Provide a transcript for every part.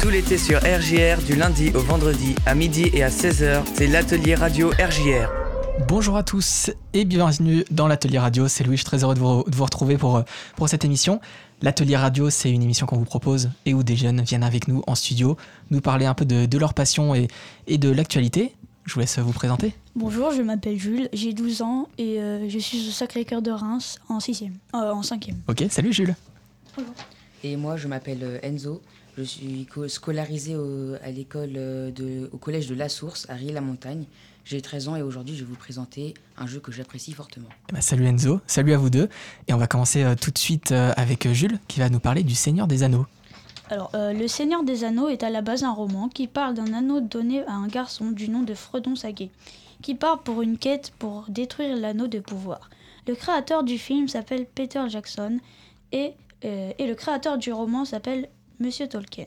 Tout l'été sur RJR, du lundi au vendredi, à midi et à 16h, c'est l'atelier radio RJR. Bonjour à tous et bienvenue dans l'atelier radio. C'est Louis, je suis très heureux de vous, de vous retrouver pour, pour cette émission. L'atelier radio, c'est une émission qu'on vous propose et où des jeunes viennent avec nous en studio nous parler un peu de, de leur passion et, et de l'actualité. Je vous laisse vous présenter. Bonjour, je m'appelle Jules, j'ai 12 ans et euh, je suis au Sacré-Cœur de Reims en 6e, euh, en 5e. Ok, salut Jules. Et moi, je m'appelle euh, Enzo. Je suis co- scolarisé au, à l'école euh, de, au collège de La Source, à Riez-la-Montagne. J'ai 13 ans et aujourd'hui, je vais vous présenter un jeu que j'apprécie fortement. Eh ben, salut Enzo, salut à vous deux. Et on va commencer euh, tout de suite euh, avec Jules qui va nous parler du Seigneur des Anneaux. Alors, euh, Le Seigneur des Anneaux est à la base un roman qui parle d'un anneau donné à un garçon du nom de Fredon Saguet, qui part pour une quête pour détruire l'anneau de pouvoir. Le créateur du film s'appelle Peter Jackson et, euh, et le créateur du roman s'appelle Monsieur Tolkien.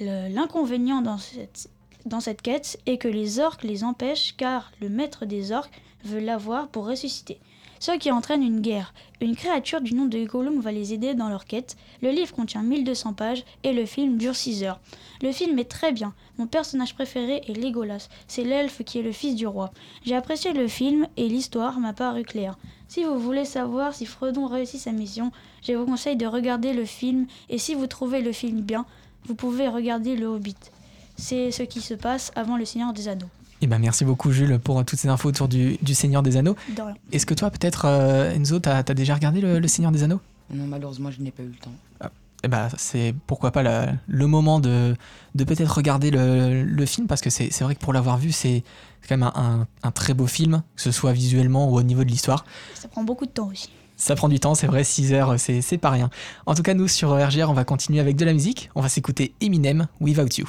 L'inconvénient dans cette, dans cette quête est que les orques les empêchent car le maître des orques veut l'avoir pour ressusciter. Ce qui entraîne une guerre. Une créature du nom de Gollum va les aider dans leur quête. Le livre contient 1200 pages et le film dure 6 heures. Le film est très bien. Mon personnage préféré est Legolas. C'est l'elfe qui est le fils du roi. J'ai apprécié le film et l'histoire m'a paru claire. Si vous voulez savoir si Fredon réussit sa mission, je vous conseille de regarder le film et si vous trouvez le film bien, vous pouvez regarder Le Hobbit. C'est ce qui se passe avant le Seigneur des Anneaux. Eh ben, merci beaucoup Jules pour toutes ces infos autour du, du Seigneur des Anneaux. Est-ce que toi peut-être euh, Enzo, t'as as déjà regardé le, le Seigneur des Anneaux? Non, malheureusement, je n'ai pas eu le temps. Eh ben, c'est pourquoi pas la- le moment de, de peut-être regarder le, le film, parce que c'est c'est vrai que pour l'avoir vu, c'est quand même un, un- un très beau film, que ce soit visuellement ou au niveau de l'histoire. Ça prend beaucoup de temps aussi. Ça prend du temps, c'est vrai, 6 heures, c'est c'est pas rien. En tout cas, nous, sur RGR, on va continuer avec de la musique. On va s'écouter Eminem, Without You.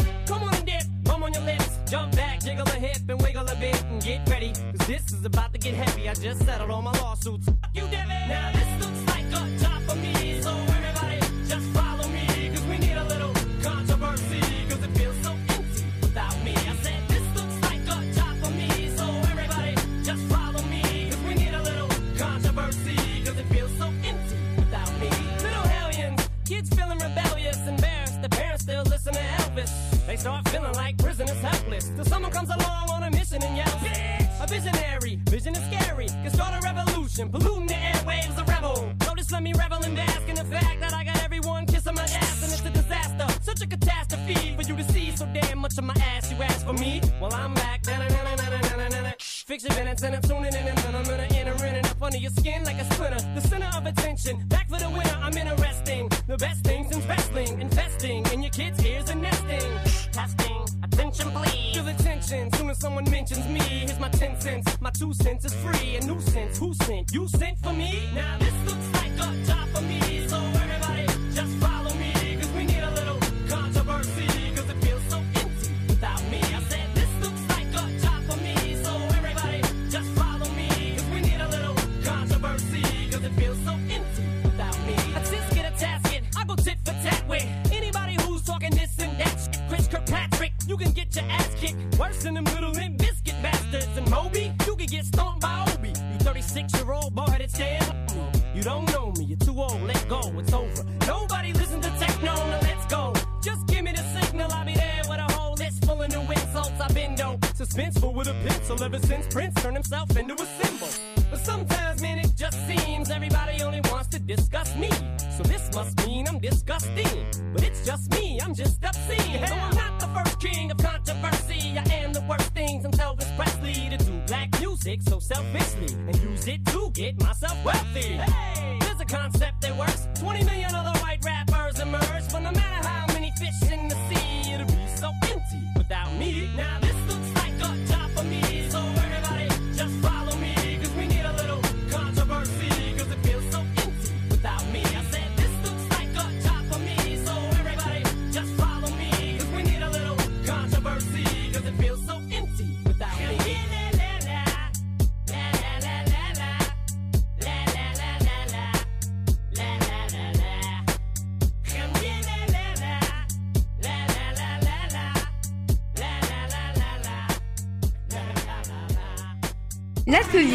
bum on your lips, jump back, jiggle a hip and wiggle a bit and get ready. Cause this is about to get heavy. I just settled all my lawsuits. Fuck you, Devin. Now this and use it to get myself wealthy. Hey, there's a concept that works. 20 million other white rappers emerge, but no matter how many fish in the sea, it'll be so empty without me. Now this looks like a job for me, so everybody just follow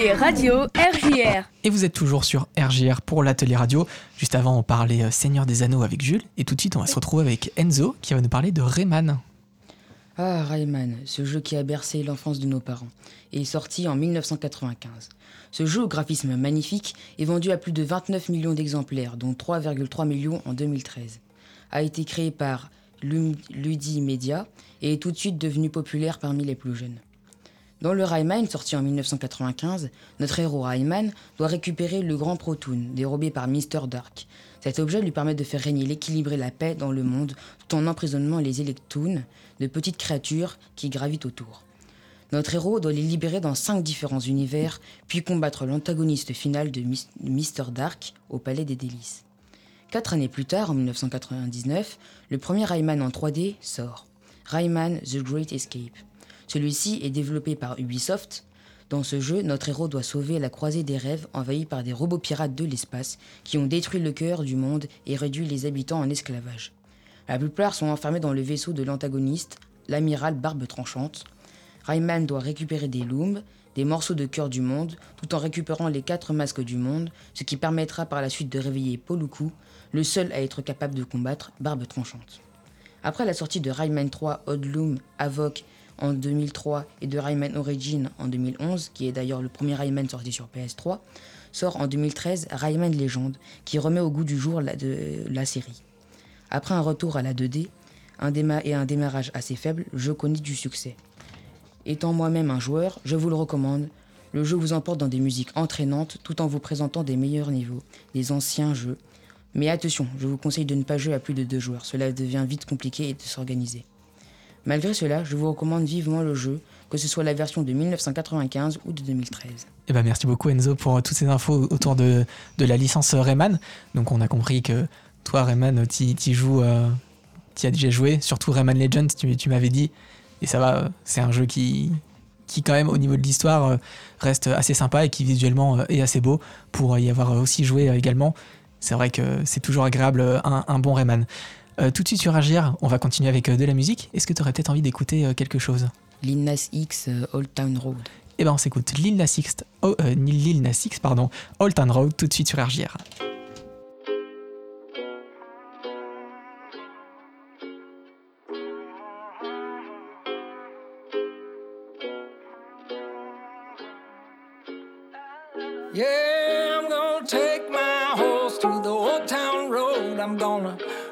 L'atelier radio RJR. Et vous êtes toujours sur RGR pour l'atelier radio. Juste avant, on parlait euh, Seigneur des Anneaux avec Jules. Et tout de suite, on va se retrouver avec Enzo qui va nous parler de Rayman. Ah, Rayman, ce jeu qui a bercé l'enfance de nos parents, et est sorti en 1995. Ce jeu au graphisme magnifique est vendu à plus de 29 millions d'exemplaires, dont 3,3 millions en 2013. A été créé par Ludi Media et est tout de suite devenu populaire parmi les plus jeunes. Dans le Rayman, sorti en 1995, notre héros Rayman doit récupérer le grand Protoon, dérobé par Mr. Dark. Cet objet lui permet de faire régner l'équilibre et la paix dans le monde, tout en emprisonnant les Electoons, de petites créatures qui gravitent autour. Notre héros doit les libérer dans cinq différents univers, puis combattre l'antagoniste final de Mis- Mr. Dark au Palais des Délices. Quatre années plus tard, en 1999, le premier Rayman en 3D sort. Rayman The Great Escape. Celui-ci est développé par Ubisoft. Dans ce jeu, notre héros doit sauver la croisée des rêves envahie par des robots pirates de l'espace qui ont détruit le cœur du monde et réduit les habitants en esclavage. La plupart sont enfermés dans le vaisseau de l'antagoniste, l'amiral Barbe Tranchante. Rayman doit récupérer des looms, des morceaux de cœur du monde, tout en récupérant les quatre masques du monde, ce qui permettra par la suite de réveiller Poluku, le seul à être capable de combattre Barbe Tranchante. Après la sortie de Rayman 3 Oddloom Avoc en 2003 et de Rayman Origin en 2011, qui est d'ailleurs le premier Rayman sorti sur PS3, sort en 2013 Rayman Legend, qui remet au goût du jour la, série. Après un retour à la 2D un et un démarrage assez faible, le jeu connaît du succès. Étant moi-même un joueur, je vous le recommande. Le jeu vous emporte dans des musiques entraînantes tout en vous présentant des meilleurs niveaux, des anciens jeux. Mais attention, je vous conseille de ne pas jouer à plus de deux joueurs, cela devient vite compliqué et de s'organiser. Malgré cela, je vous recommande vivement le jeu, que ce soit la version de 1995 ou de 2013. Eh ben, merci beaucoup Enzo pour euh, toutes ces infos autour de, la licence euh, Rayman. Donc on a compris que toi Rayman, joues, euh, tu as déjà joué, surtout Rayman Legends, tu, m'avais dit. Et ça va, c'est un jeu qui, quand même au niveau de l'histoire reste assez sympa et qui visuellement est assez beau pour y avoir aussi joué également. C'est vrai que c'est toujours agréable un bon Rayman. Euh, tout de suite sur Agir, on va continuer avec euh, de la musique. Est-ce que tu aurais peut-être envie d'écouter euh, quelque chose? Lil Nas X euh, Old Town Road. Eh ben on s'écoute Lil Nas X, oh, euh, Lil Nas X, pardon, Old Town Road tout de suite sur RJR. Yeah, I'm gonna take my horse to the old town road. I'm gonna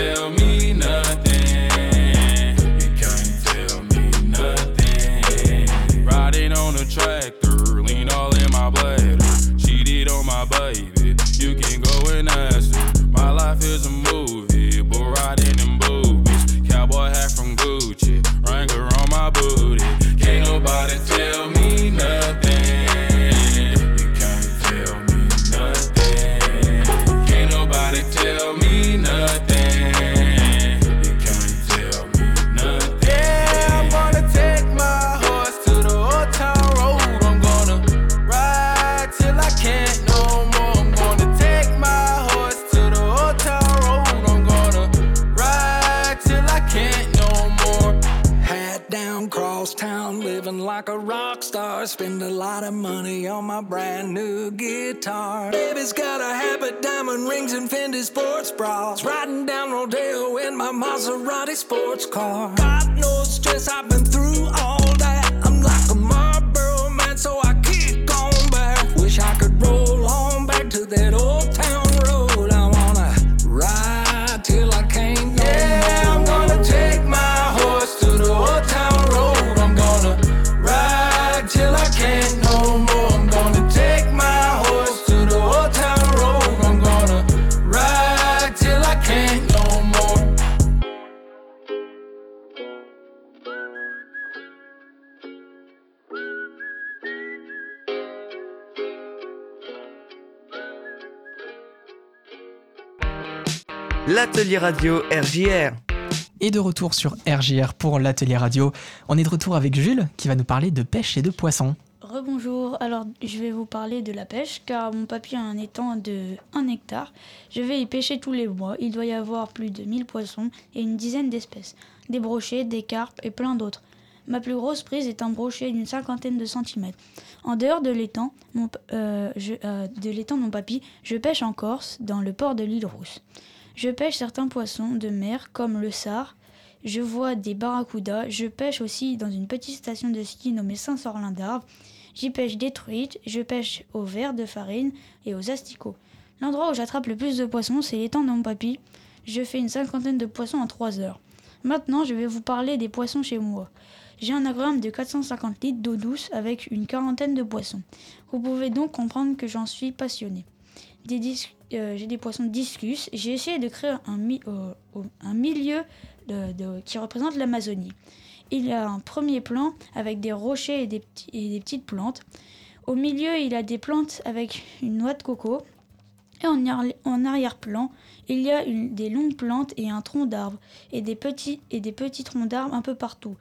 Tell me Maserati sports car. Got no stress, I've been through L'atelier radio RJR. Et de retour sur RJR pour l'atelier radio. On est de retour avec Jules qui va nous parler de pêche et de poissons. Rebonjour, alors je vais vous parler de la pêche car mon papy a un étang de 1 hectare. Je vais y pêcher tous les mois. Il doit y avoir plus de 1000 poissons et une dizaine d'espèces. Des brochets, des carpes et plein d'autres. Ma plus grosse prise est un brochet d'une cinquantaine de centimètres. En dehors de l'étang, mon, euh, je- euh, de l'étang de mon papy, je pêche en Corse, dans le port de l'île Rousse. Je pêche certains poissons de mer comme le sard. Je vois des barracudas. Je pêche aussi dans une petite station de ski nommée Saint-Sorlin d'Arve. J'y pêche des truites, je pêche aux vers de farine et aux asticots. L'endroit où j'attrape le plus de poissons, c'est l'étang de mon papy. Je fais une cinquantaine de poissons en 3 heures. Maintenant, je vais vous parler des poissons chez moi. J'ai un aquarium de 450 litres d'eau douce avec une quarantaine de poissons. Vous pouvez donc comprendre que j'en suis passionné. Euh, j'ai des poissons discus. J'ai essayé de créer un, euh, un milieu qui représente l'Amazonie. Il y a un premier plan avec des rochers et des, petites plantes. Au milieu, il y a des plantes avec une noix de coco. Et en, arri- en arrière-plan, il y a des longues plantes et un tronc d'arbre. Et des petits, et des petits troncs d'arbres un peu partout.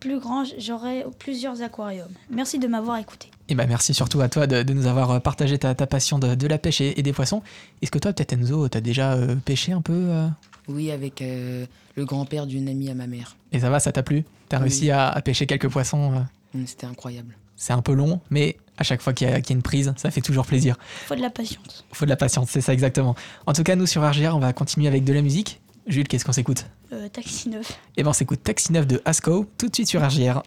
Plus grand, j'aurai plusieurs aquariums. Merci de m'avoir écouté. Et bah merci surtout à toi de, de nous avoir partagé ta, ta passion de, de la pêche et, et des poissons. Est-ce que toi, peut-être Enzo, t'as déjà euh, pêché un peu euh Oui, avec euh, le grand-père d'une amie à ma mère. Et ça va, ça t'a plu? T'as Oui. réussi à, à pêcher quelques poissons euh Hum, C'était incroyable. C'est un peu long, mais à chaque fois qu'il y, a qu'il y a une prise, ça fait toujours plaisir. Faut de la patience. Faut de la patience, c'est ça exactement. En tout cas, nous sur RGR, on va continuer avec de la musique. Jules, qu'est-ce qu'on s'écoute? Euh, taxi 9. Eh ben, on s'écoute Taxi 9 de Asco, tout de suite sur RGR.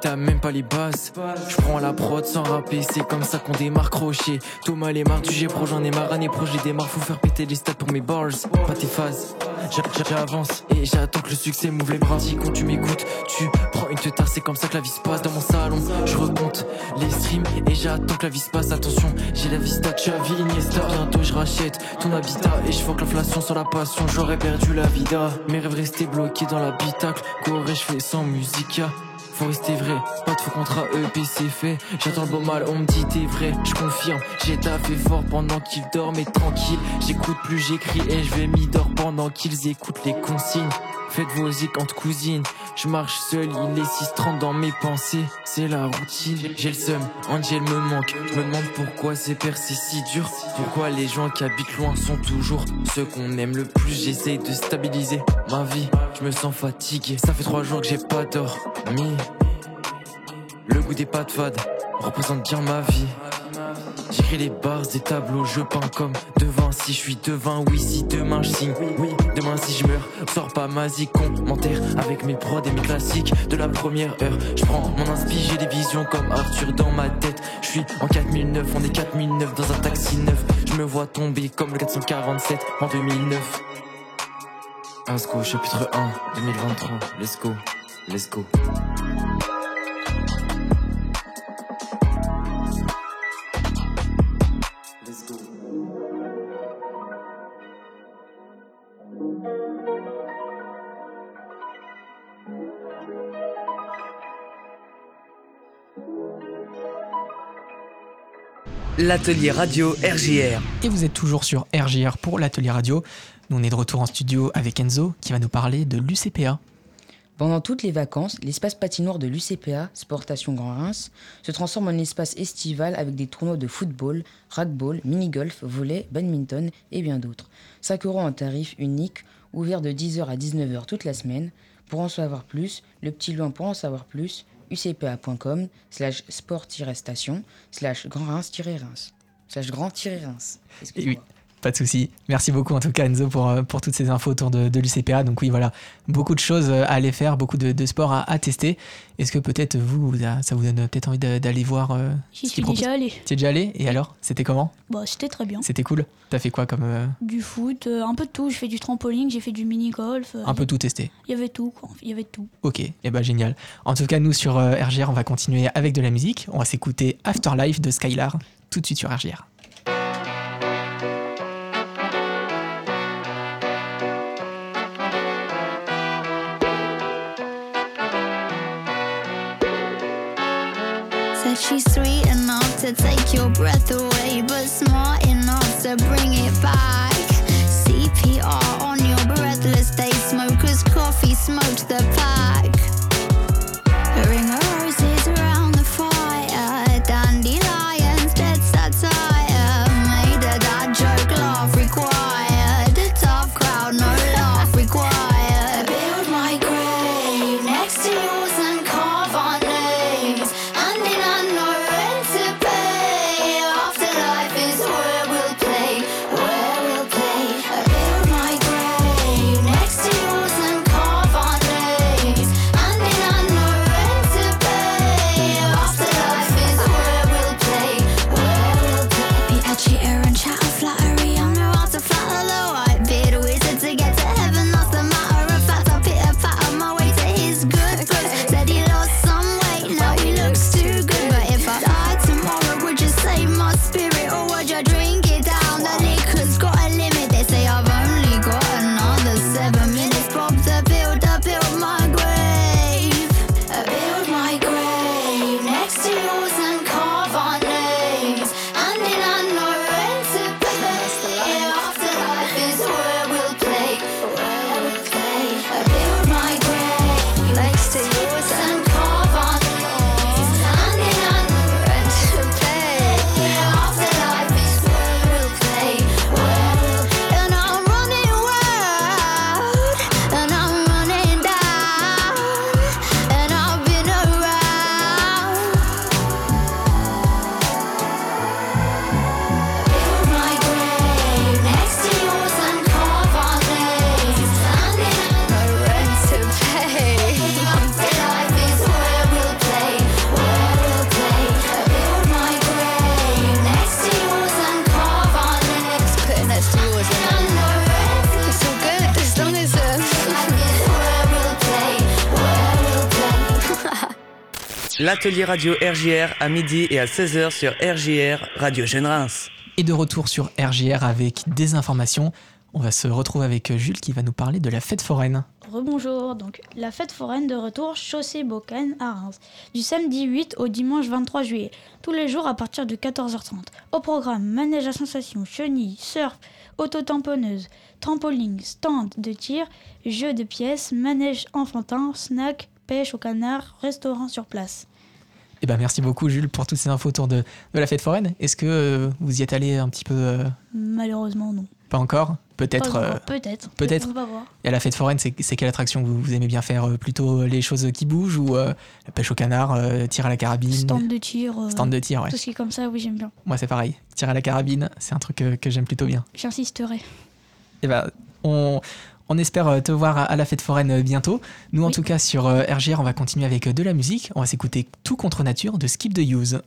T'as même pas les bases. Je prends la prod sans rapper c'est comme ça qu'on démarre crochet. Thomas les marre du G pro j'en ai marre année pro j'ai démarre faut faire péter les stats pour mes bars Pas tes phases. J'a- j'a- J'avance. Et j'attends que le succès m'ouvre les bras. Si quand tu m'écoutes tu prends une teutard c'est comme ça que la vie se passe dans mon salon. Je recompte les streams et j'attends que la vie se passe. Attention j'ai la vista Xavi Iniesta. Bientôt je rachète ton habitat et je que l'inflation sur la passion. J'aurais perdu la vida. Mes rêves restaient bloqués dans l'habitacle. Corée je fais sans musique faut rester vrai, pas de faux contrat EP c'est fait. J'attends le beau mal, on me dit t'es vrai. Je confirme, j'ai taffé fort pendant qu'ils dorment et tranquille. J'écoute plus, j'écris et je vais m'y dors pendant qu'ils écoutent les consignes. Faites vos entre cousines. Je marche seul, il est 6.30 dans mes pensées. C'est la routine, j'ai le seum, Angel me manque. Je me demande pourquoi ces percées si dur. Pourquoi les gens qui habitent loin sont toujours Ceux qu'on aime le plus. J'essaye de stabiliser ma vie. Je me sens fatigué, ça fait trois jours que j'ai pas dormi Le goût des pâtes fades représente bien ma vie. J'écris les bars des tableaux, je peins comme devant. Si je suis devant, oui, si demain je signe Oui, demain si je meurs, sors pas ma Commentaire avec mes prods et mes classiques De la première heure, je prends mon inspi J'ai des visions comme Arthur dans ma tête. Je suis en 4009, on est 4009 dans un taxi neuf. Je me vois tomber comme le 447 en 2009 Asco, chapitre 1, 2023, let's go, let's go L'atelier radio RJR. Et vous êtes toujours sur RGR pour l'atelier radio. Nous, on est de retour en studio avec Enzo qui va nous parler de l'UCPA. Pendant toutes les vacances, l'espace patinoire de l'UCPA, Sportation Grand Reims, se transforme en espace estival avec des tournois de football, rugby, mini-golf, volley, badminton et bien d'autres. 5 euros en tarif unique, ouvert de 10h à 19h toute la semaine. Pour en savoir plus, le petit loin pour en savoir plus, ucpa.com slash sport-station slash grand reims-reims slash grand-reims. Oui. Pas de souci. Merci beaucoup en tout cas Enzo pour, euh, pour toutes ces infos autour de, de l'UCPA. Donc oui, voilà, beaucoup de choses à aller faire, beaucoup de, de sports à, à tester. Est-ce que peut-être vous, ça vous donne peut-être envie d'aller voir euh, J'y suis déjà allé. Tu es déjà allé Et alors? C'était comment? Bah, c'était très bien. C'était cool T'as fait quoi comme... euh, Du foot, euh, un peu de tout. J'ai fait du trampoline, j'ai fait du mini-golf. euh, un peu tout testé Il y avait tout, quoi. Il y avait tout. Ok, et eh ben génial. En tout cas, nous sur euh, RGR, on va continuer avec de la musique. On va s'écouter Afterlife de Skylar tout de suite sur RGR. She's sweet enough to take your breath away, but smart enough to bring it back. CPR on your breathless day, smokers coffee smoked the pack. L'atelier radio RJR à midi et à 16h sur RJR Radio Jeune Reims. Et de retour sur RGR avec des informations. On va se retrouver avec Jules qui va nous parler de la fête foraine. Rebonjour, donc la fête foraine de retour chaussée Bocane à Reims, du samedi 8 au dimanche 23 juillet, tous les jours à partir de 14h30. Au programme, manège à sensation, chenilles, surf, auto-tamponneuse, trampoline, stand de tir, jeux de pièces, manège enfantin, snack, pêche au canard, restaurant sur place. Eh ben merci beaucoup Jules pour toutes ces infos autour de, de la fête foraine. Est-ce que euh, vous y êtes allé un petit peu euh, Malheureusement non. Pas encore? Peut-être. Euh, Peut-être. peut-être. On va voir. Et à la fête foraine, c'est quelle attraction que vous, vous aimez bien faire Plutôt les choses qui bougent ou la pêche au canard, tir à la carabine? Stand de tir. Stand de tir, ouais. Tout ce qui est comme ça, oui j'aime bien. Moi c'est pareil. Tir à la carabine, c'est un truc que, que j'aime plutôt bien. J'insisterai. Eh ben, on, on espère euh, te voir à, la fête foraine euh, bientôt. Nous, en tout cas, sur euh, RGR, on va continuer avec euh, de la musique. On va s'écouter Tout contre nature de Skip the Use.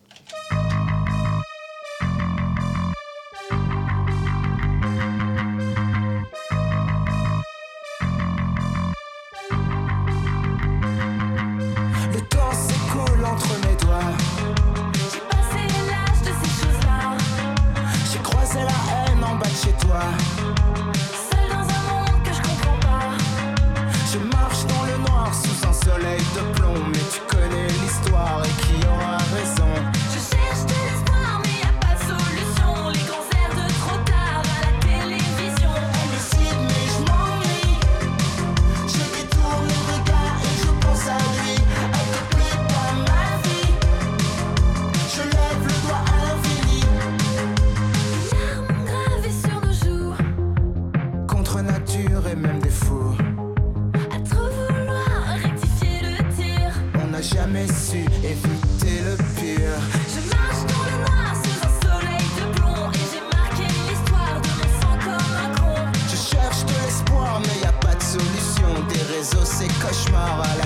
ces cauchemars à la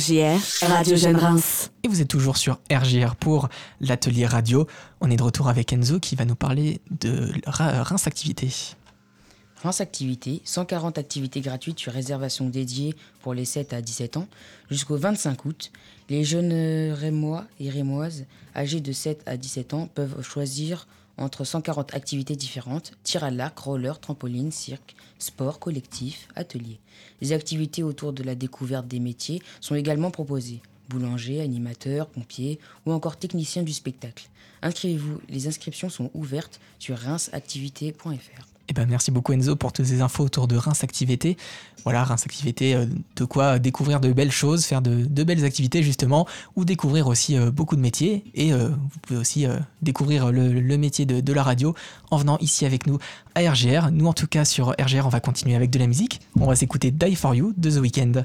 RJR, Radio Jeune Reims. Et vous êtes toujours sur RGR pour l'atelier radio. On est de retour avec Enzo qui va nous parler de Reims Activité. Reims Activités, 140 activités gratuites sur réservation dédiée pour les 7 à 17 ans. Jusqu'au 25 août, les jeunes Rémois et Rémoises âgés de 7 à 17 ans peuvent choisir entre 140 activités différentes tir à l'arc, roller, trampoline, cirque, sport, collectif, atelier. Les activités autour de la découverte des métiers sont également proposées boulanger, animateur, pompier ou encore technicien du spectacle. Inscrivez-vous, les inscriptions sont ouvertes sur reinsactivité.fr. Eh ben, merci beaucoup Enzo pour toutes ces infos autour de Reims Activité. Voilà, Reims Activité, euh, de quoi découvrir de belles choses, faire de, belles activités justement, ou découvrir aussi euh, beaucoup de métiers. Et euh, vous pouvez aussi découvrir le, le métier de, de la radio en venant ici avec nous à RGR. Nous en tout cas sur RGR, on va continuer avec de la musique. On va s'écouter Die For You de The Weeknd.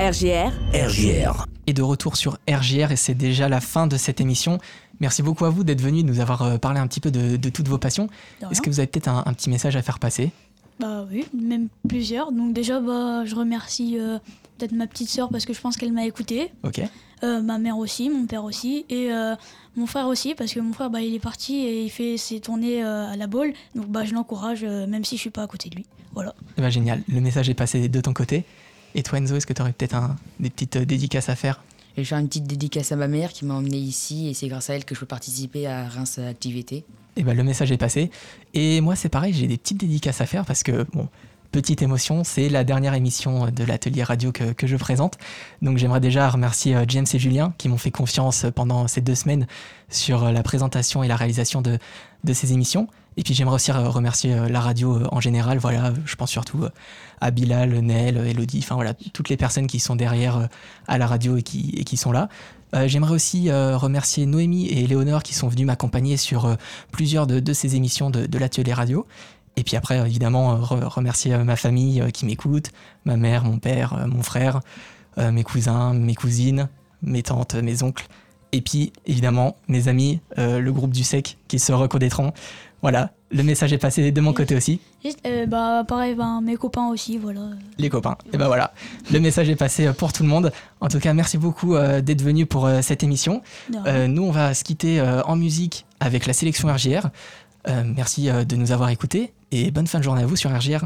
RJR. RJR. Et de retour sur RJR et c'est déjà la fin de cette émission. Merci beaucoup à vous d'être venus, de nous avoir euh, parlé un petit peu de, de toutes vos passions. Est-ce que vous avez peut-être un, un petit message à faire passer? Bah oui, même plusieurs. Donc déjà, bah, je remercie euh, peut-être ma petite sœur parce que je pense qu'elle m'a écouté. Ok. Euh, ma mère aussi, mon père aussi, et euh, mon frère aussi, parce que mon frère, bah, il est parti et il fait ses tournées euh, à la boule. Donc bah, je l'encourage, euh, même si je suis pas à côté de lui. Voilà. Ben, génial, le message est passé de ton côté. Et toi Enzo, est-ce que tu aurais peut-être un- des petites euh, dédicaces à faire? Et je vais faire une petite dédicace à ma mère qui m'a emmené ici et c'est grâce à elle que je peux participer à Reims Activité. Eh ben, le message est passé. Et moi, c'est pareil, j'ai des petites dédicaces à faire parce que, bon, petite émotion, c'est la dernière émission de l'atelier radio que, je présente. Donc, j'aimerais déjà remercier euh, James et Julien qui m'ont fait confiance pendant ces deux semaines sur euh, la présentation et la réalisation de, ces émissions. Et puis, j'aimerais aussi euh, remercier euh, la radio euh, en général. Voilà, je pense surtout euh, à Bilal, Nel, Elodie, enfin voilà, toutes les personnes qui sont derrière euh, à la radio et qui, sont là. Euh, J'aimerais aussi euh, remercier Noémie et Léonore qui sont venus m'accompagner sur euh, plusieurs de, ces émissions de l'atelier radio. Et puis après, évidemment, euh, re- remercier euh, ma famille euh, qui m'écoute, ma mère, mon père, mon frère, mes cousins, mes cousines, mes tantes, mes oncles. Et puis, évidemment, mes amis, le groupe du SEC qui se reconnaîtront. Voilà, le message est passé de mon côté aussi. Juste, euh, bah, pareil, ben, mes copains aussi, voilà. Les copains. Et ben voilà, le message est passé pour tout le monde. En tout cas, merci beaucoup euh, d'être venu pour euh, cette émission. Nous, on va se quitter en musique avec la sélection RGR. Merci de nous avoir écoutés et bonne fin de journée à vous sur RGR.